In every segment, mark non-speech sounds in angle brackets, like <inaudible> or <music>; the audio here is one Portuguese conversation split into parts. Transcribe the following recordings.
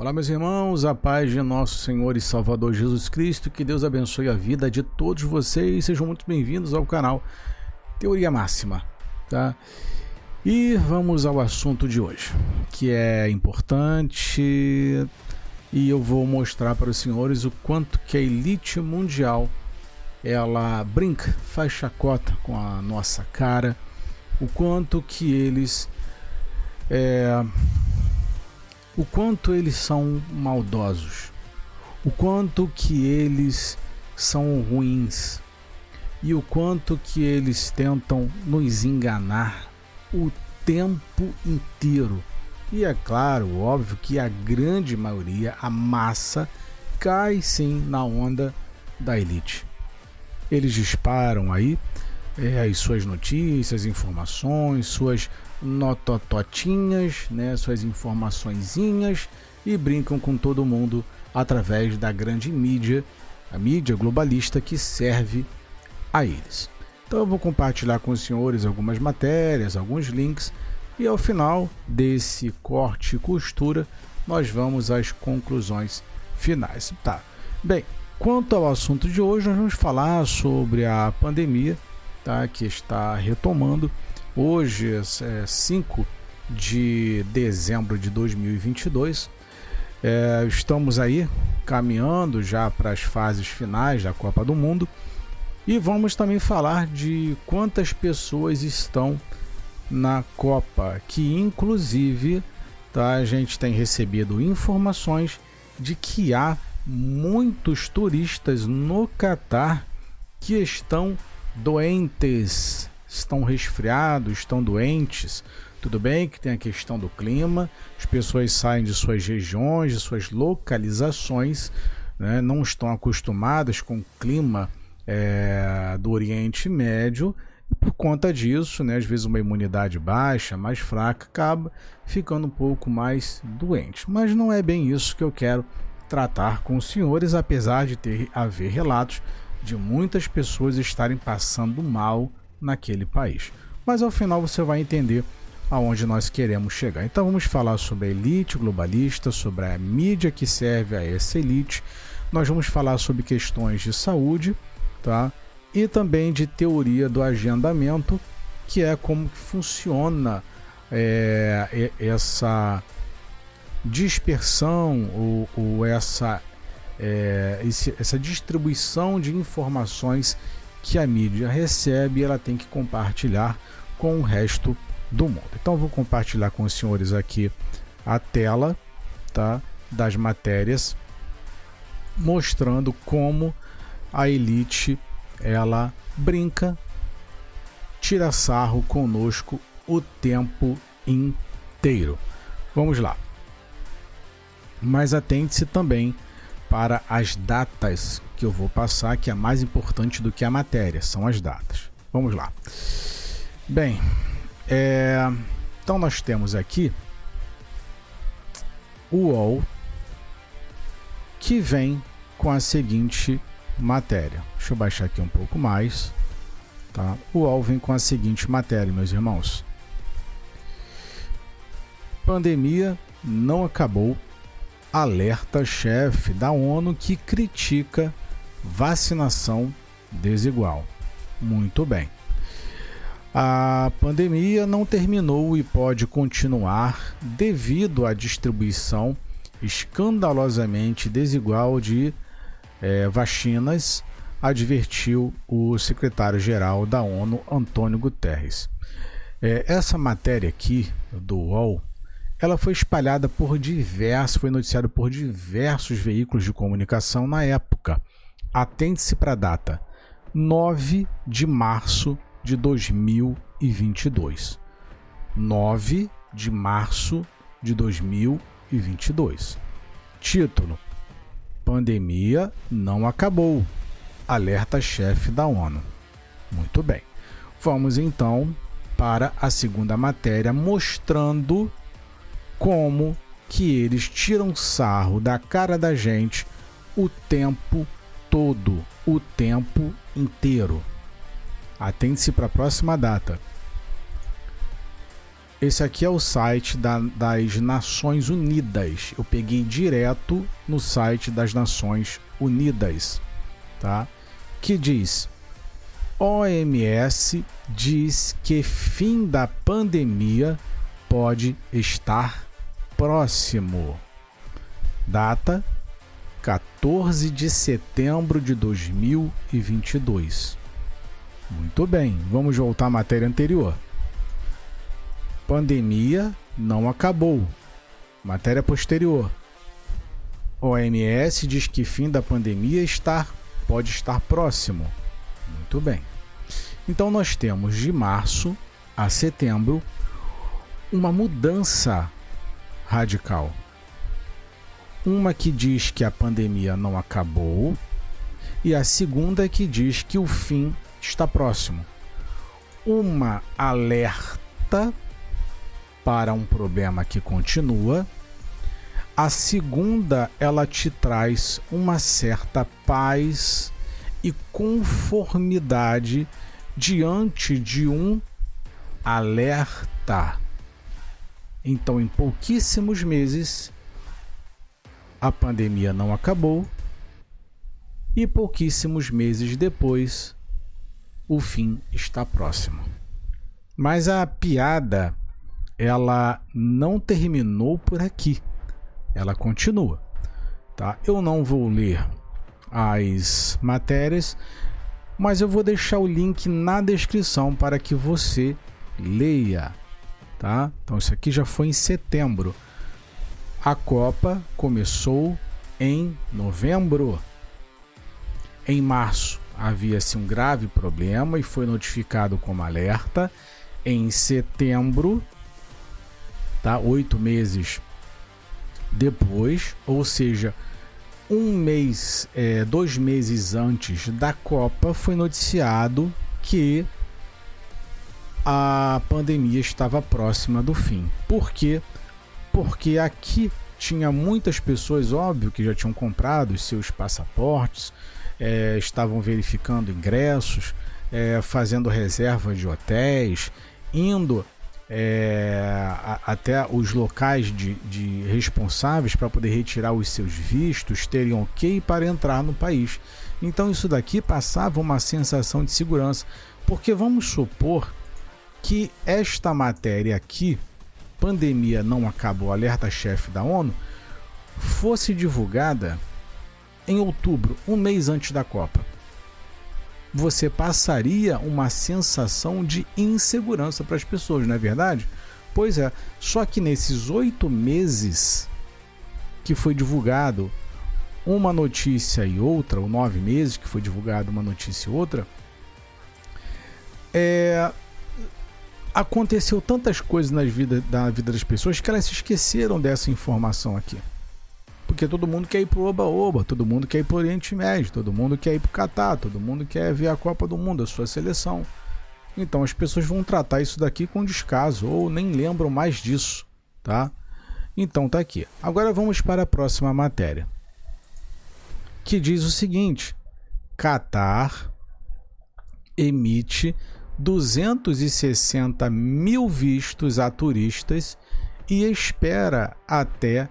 Olá, meus irmãos, a paz de nosso Senhor e Salvador Jesus Cristo, que Deus abençoe a vida de todos vocês. Sejam muito bem-vindos ao canal Teoria Máxima, tá? E vamos ao assunto de hoje, que é importante e eu vou mostrar para os senhores o quanto que a elite mundial ela brinca, faz chacota com a nossa cara, o quanto que eles é, o quanto eles são maldosos, o quanto que eles são ruins e o quanto que eles tentam nos enganar o tempo inteiro. E é claro, óbvio que a grande maioria, a massa, cai sim na onda da elite. Eles disparam aí é, as suas notícias, informações, suas notototinhas, né, suas informaçõezinhas e brincam com todo mundo através da grande mídia, a mídia globalista que serve a eles. Então eu vou compartilhar com os senhores algumas matérias, alguns links e ao final desse corte e costura nós vamos às conclusões finais. Tá. Bem, quanto ao assunto de hoje, nós vamos falar sobre a pandemia, tá, que está retomando. Hoje é 5 de dezembro de 2022. É, estamos aí caminhando já para as fases finais da Copa do Mundo. E vamos também falar de quantas pessoas estão na Copa, que inclusive tá, a gente tem recebido informações de que há muitos turistas no Catar que estão doentes estão resfriados, estão doentes. Tudo bem que tem a questão do clima, as pessoas saem de suas regiões, de suas localizações, né, não estão acostumadas com o clima é, do Oriente Médio por conta disso, né, às vezes uma imunidade baixa, mais fraca, acaba ficando um pouco mais doente. Mas não é bem isso que eu quero tratar com os senhores, apesar de ter haver relatos de muitas pessoas estarem passando mal naquele país. Mas ao final você vai entender aonde nós queremos chegar. Então vamos falar sobre a elite globalista, sobre a mídia que serve a essa elite. Nós vamos falar sobre questões de saúde, tá? E também de teoria do agendamento, que é como que funciona é, essa dispersão ou, ou essa, é, esse, essa distribuição de informações que a mídia recebe ela tem que compartilhar com o resto do mundo. Então vou compartilhar com os senhores aqui a tela, tá, das matérias mostrando como a elite ela brinca, tira sarro conosco o tempo inteiro. Vamos lá. Mas atente-se também para as datas que eu vou passar, que é mais importante do que a matéria, são as datas. Vamos lá. Bem, é... então nós temos aqui o UOL que vem com a seguinte matéria. Deixa eu baixar aqui um pouco mais. Tá? O UOL vem com a seguinte matéria, meus irmãos. Pandemia não acabou alerta-chefe da ONU que critica vacinação desigual. Muito bem. A pandemia não terminou e pode continuar devido à distribuição escandalosamente desigual de é, vacinas, advertiu o secretário-geral da ONU, Antônio Guterres. É, essa matéria aqui do UOL ela foi espalhada por diversos, foi noticiada por diversos veículos de comunicação na época. Atente-se para a data: 9 de março de 2022. 9 de março de 2022. Título: Pandemia não acabou. Alerta-chefe da ONU. Muito bem. Vamos então para a segunda matéria mostrando como que eles tiram sarro da cara da gente o tempo todo, o tempo inteiro. Atente-se para a próxima data. esse aqui é o site da, das Nações Unidas. Eu peguei direto no site das Nações Unidas, tá? Que diz: OMS diz que fim da pandemia pode estar próximo. Data 14 de setembro de 2022. Muito bem, vamos voltar à matéria anterior. Pandemia não acabou. Matéria posterior. OMS diz que fim da pandemia está, pode estar próximo. Muito bem. Então nós temos de março a setembro uma mudança radical. Uma que diz que a pandemia não acabou e a segunda que diz que o fim está próximo. Uma alerta para um problema que continua. A segunda, ela te traz uma certa paz e conformidade diante de um alerta. Então, em pouquíssimos meses, a pandemia não acabou e pouquíssimos meses depois, o fim está próximo. Mas a piada ela não terminou por aqui. Ela continua, tá? Eu não vou ler as matérias, mas eu vou deixar o link na descrição para que você leia, tá? Então isso aqui já foi em setembro. A Copa começou em novembro. Em março havia-se um grave problema e foi notificado como alerta. Em setembro, tá? Oito meses depois, ou seja, um mês, é, dois meses antes da Copa, foi noticiado que a pandemia estava próxima do fim. Por quê? Porque aqui tinha muitas pessoas, óbvio, que já tinham comprado os seus passaportes, é, estavam verificando ingressos, é, fazendo reserva de hotéis, indo é, a, até os locais de, de responsáveis para poder retirar os seus vistos terem ok para entrar no país. Então isso daqui passava uma sensação de segurança, porque vamos supor que esta matéria aqui, pandemia não acabou, alerta-chefe da ONU, fosse divulgada em outubro, um mês antes da Copa você passaria uma sensação de insegurança para as pessoas, não é verdade? Pois é, só que nesses oito meses que foi divulgado uma notícia e outra, ou nove meses que foi divulgado uma notícia e outra, é, aconteceu tantas coisas na vida, na vida das pessoas que elas se esqueceram dessa informação aqui. Porque todo mundo quer ir pro Oba-Oba, todo mundo quer ir pro Oriente Médio, todo mundo quer ir pro Catar, todo mundo quer ver a Copa do Mundo, a sua seleção. Então as pessoas vão tratar isso daqui com descaso ou nem lembram mais disso, tá? Então tá aqui. Agora vamos para a próxima matéria. Que diz o seguinte: Catar emite 260 mil vistos a turistas e espera até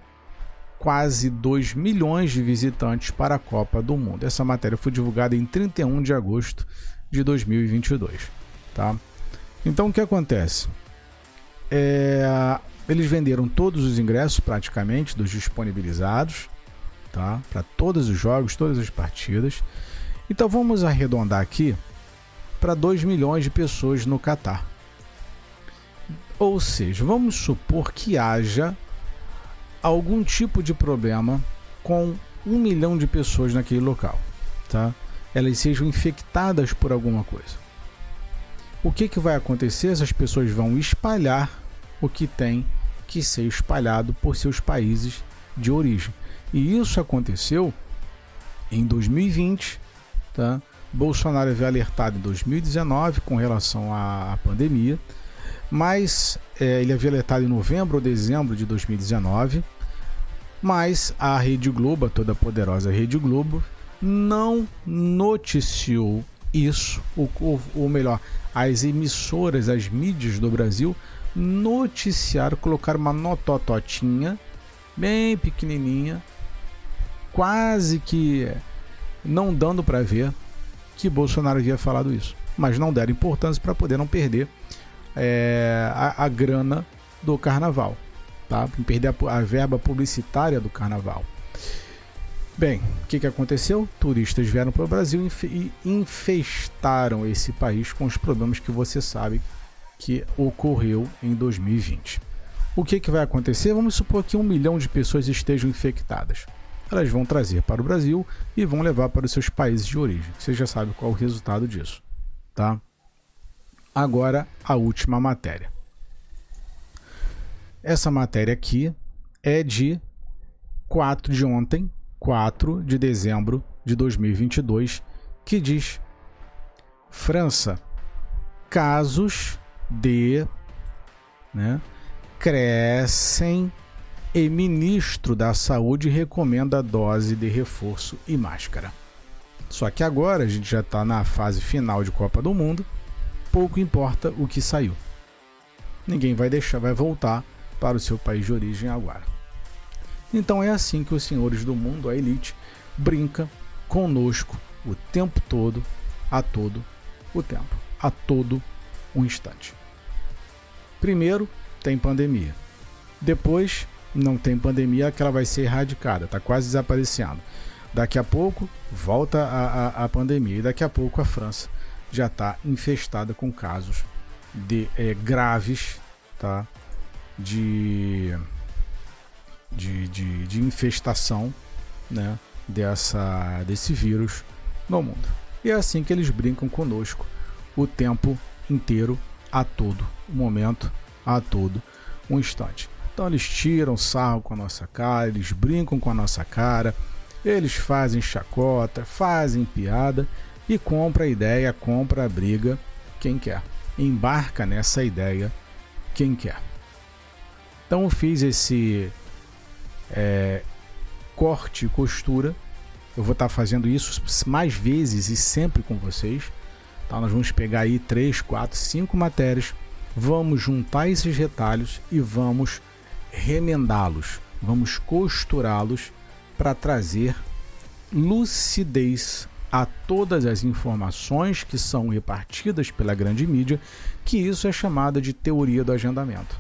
quase 2 milhões de visitantes para a Copa do Mundo. Essa matéria foi divulgada em 31 de agosto de 2022. Tá? Então o que acontece? É, eles venderam todos os ingressos praticamente dos disponibilizados tá? para todos os jogos, todas as partidas. Então vamos arredondar aqui para 2 milhões de pessoas no Catar. Ou seja, vamos supor que haja algum tipo de problema com um milhão de pessoas naquele local, tá? Elas sejam infectadas por alguma coisa. O que, que vai acontecer? Essas pessoas vão espalhar o que tem que ser espalhado por seus países de origem. E isso aconteceu em 2020, tá? Bolsonaro havia alertado em 2019 com relação à, pandemia mas é, ele havia alertado em novembro ou dezembro de 2019, mas a Rede Globo, a toda poderosa Rede Globo, não noticiou isso, ou, ou, ou melhor, as emissoras, as mídias do Brasil noticiar, colocar uma notototinha bem pequenininha, quase que não dando para ver que Bolsonaro havia falado isso, mas não deram importância para poder não perder é, a, a, grana do carnaval, tá? Perder a, a verba publicitária do carnaval. Bem, o que, que aconteceu? Turistas vieram para o Brasil e infestaram esse país com os problemas que você sabe que ocorreu em 2020. O que, que vai acontecer? Vamos supor que um milhão de pessoas estejam infectadas. Elas vão trazer para o Brasil e vão levar para os seus países de origem. Você já sabe qual é o resultado disso, tá? Agora a última matéria. Essa matéria aqui é de 4 de ontem, 4 de dezembro de 2022, que diz: França, casos de né, crescem e ministro da Saúde recomenda dose de reforço e máscara. Só que agora a gente já está na fase final de Copa do Mundo, pouco importa o que saiu. Ninguém vai deixar, vai voltar para o seu país de origem agora. Então é assim que os senhores do mundo, a elite, brinca conosco o tempo todo, a todo o tempo, a todo o instante. Primeiro, tem pandemia. Depois, não tem pandemia, que ela vai ser erradicada, está quase desaparecendo. Daqui a pouco, volta a, a, a, pandemia. E daqui a pouco, a França já está infestada com casos de é, graves tá? de de, de, de infestação né, dessa, desse vírus no mundo. E é assim que eles brincam conosco o tempo inteiro, a todo momento, a todo um instante. Então eles tiram sarro com a nossa cara, eles brincam com a nossa cara, eles fazem chacota, fazem piada e compra a ideia, compra a briga quem quer. Embarca nessa ideia quem quer. Então eu fiz esse é, corte e costura. Eu vou estar fazendo isso mais vezes e sempre com vocês. Tá? Nós vamos pegar aí 3, 4, 5 matérias, vamos juntar esses retalhos e vamos remendá-los, vamos costurá-los para trazer lucidez a todas as informações que são repartidas pela grande mídia, que isso é chamado de teoria do agendamento.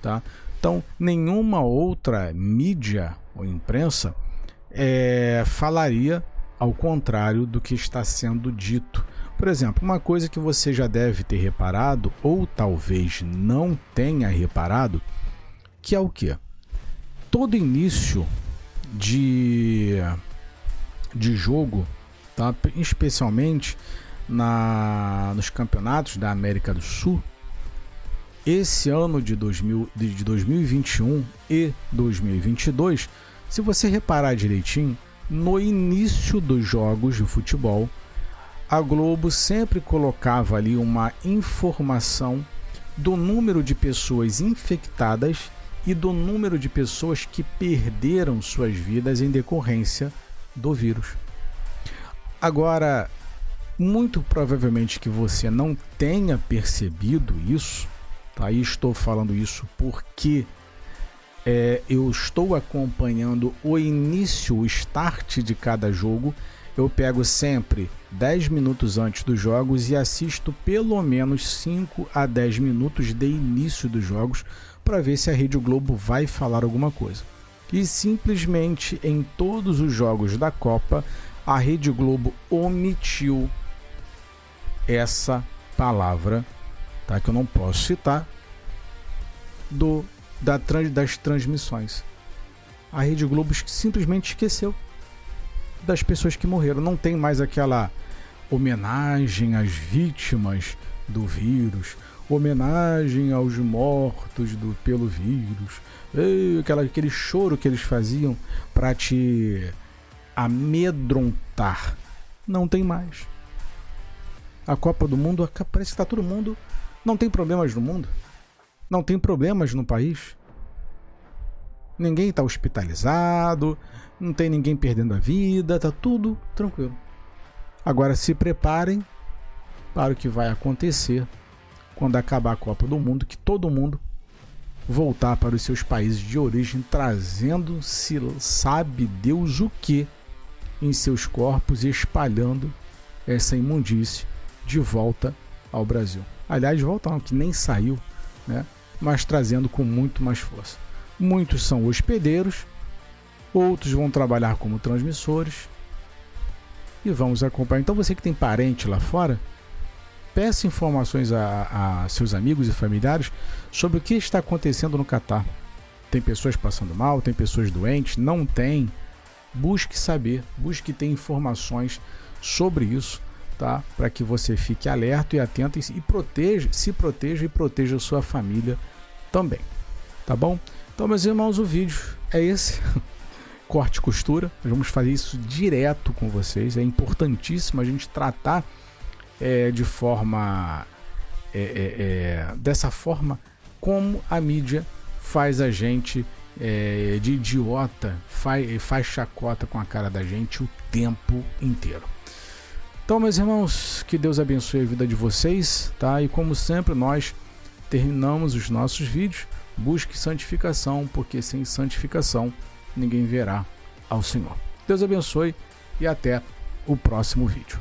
Tá? Então, nenhuma outra mídia ou imprensa é, falaria ao contrário do que está sendo dito. Por exemplo, uma coisa que você já deve ter reparado, ou talvez não tenha reparado, que é o que? Todo início de, de jogo, tá? especialmente na, nos campeonatos da América do Sul, esse ano de, 2000, de 2021 e 2022, se você reparar direitinho, no início dos jogos de futebol, a Globo sempre colocava ali uma informação do número de pessoas infectadas e do número de pessoas que perderam suas vidas em decorrência do vírus. Agora, muito provavelmente que você não tenha percebido isso, Tá? E estou falando isso porque é, eu estou acompanhando o início, o start de cada jogo. Eu pego sempre 10 minutos antes dos jogos e assisto pelo menos 5 a 10 minutos de início dos jogos para ver se a Rede Globo vai falar alguma coisa. E simplesmente em todos os jogos da Copa, a Rede Globo omitiu essa palavra tá? que eu não posso citar, do da, das transmissões. A Rede Globo simplesmente esqueceu das pessoas que morreram. Não tem mais aquela homenagem às vítimas do vírus, homenagem aos mortos do, pelo vírus, aquela, aquele choro que eles faziam para te amedrontar. Não tem mais. A Copa do Mundo parece que está todo mundo não tem problemas no mundo? Não tem problemas no país? Ninguém está hospitalizado, não tem ninguém perdendo a vida, tá tudo tranquilo. Agora se preparem para o que vai acontecer quando acabar a Copa do Mundo, que todo mundo voltar para os seus países de origem, trazendo se sabe Deus o que em seus corpos e espalhando essa imundície de volta ao Brasil. Aliás, volta não, que nem saiu, né? mas trazendo com muito mais força. Muitos são hospedeiros, outros vão trabalhar como transmissores e vamos acompanhar. Então, você que tem parente lá fora, peça informações a, a seus amigos e familiares sobre o que está acontecendo no Catar. Tem pessoas passando mal, tem pessoas doentes, não tem. Busque saber, busque ter informações sobre isso, tá? Para que você fique alerta e atento e proteja, se proteja e proteja a sua família também. Tá bom? Então, meus irmãos, o vídeo é esse. <laughs> Corte e costura. Nós vamos fazer isso direto com vocês. É importantíssimo a gente tratar é, de forma. É, é, é, dessa forma como a mídia faz a gente é, de idiota, faz, faz chacota com a cara da gente o tempo inteiro. Então, meus irmãos, que Deus abençoe a vida de vocês, tá? E como sempre, nós terminamos os nossos vídeos. Busque santificação, porque sem santificação ninguém verá ao Senhor. Deus abençoe e até o próximo vídeo.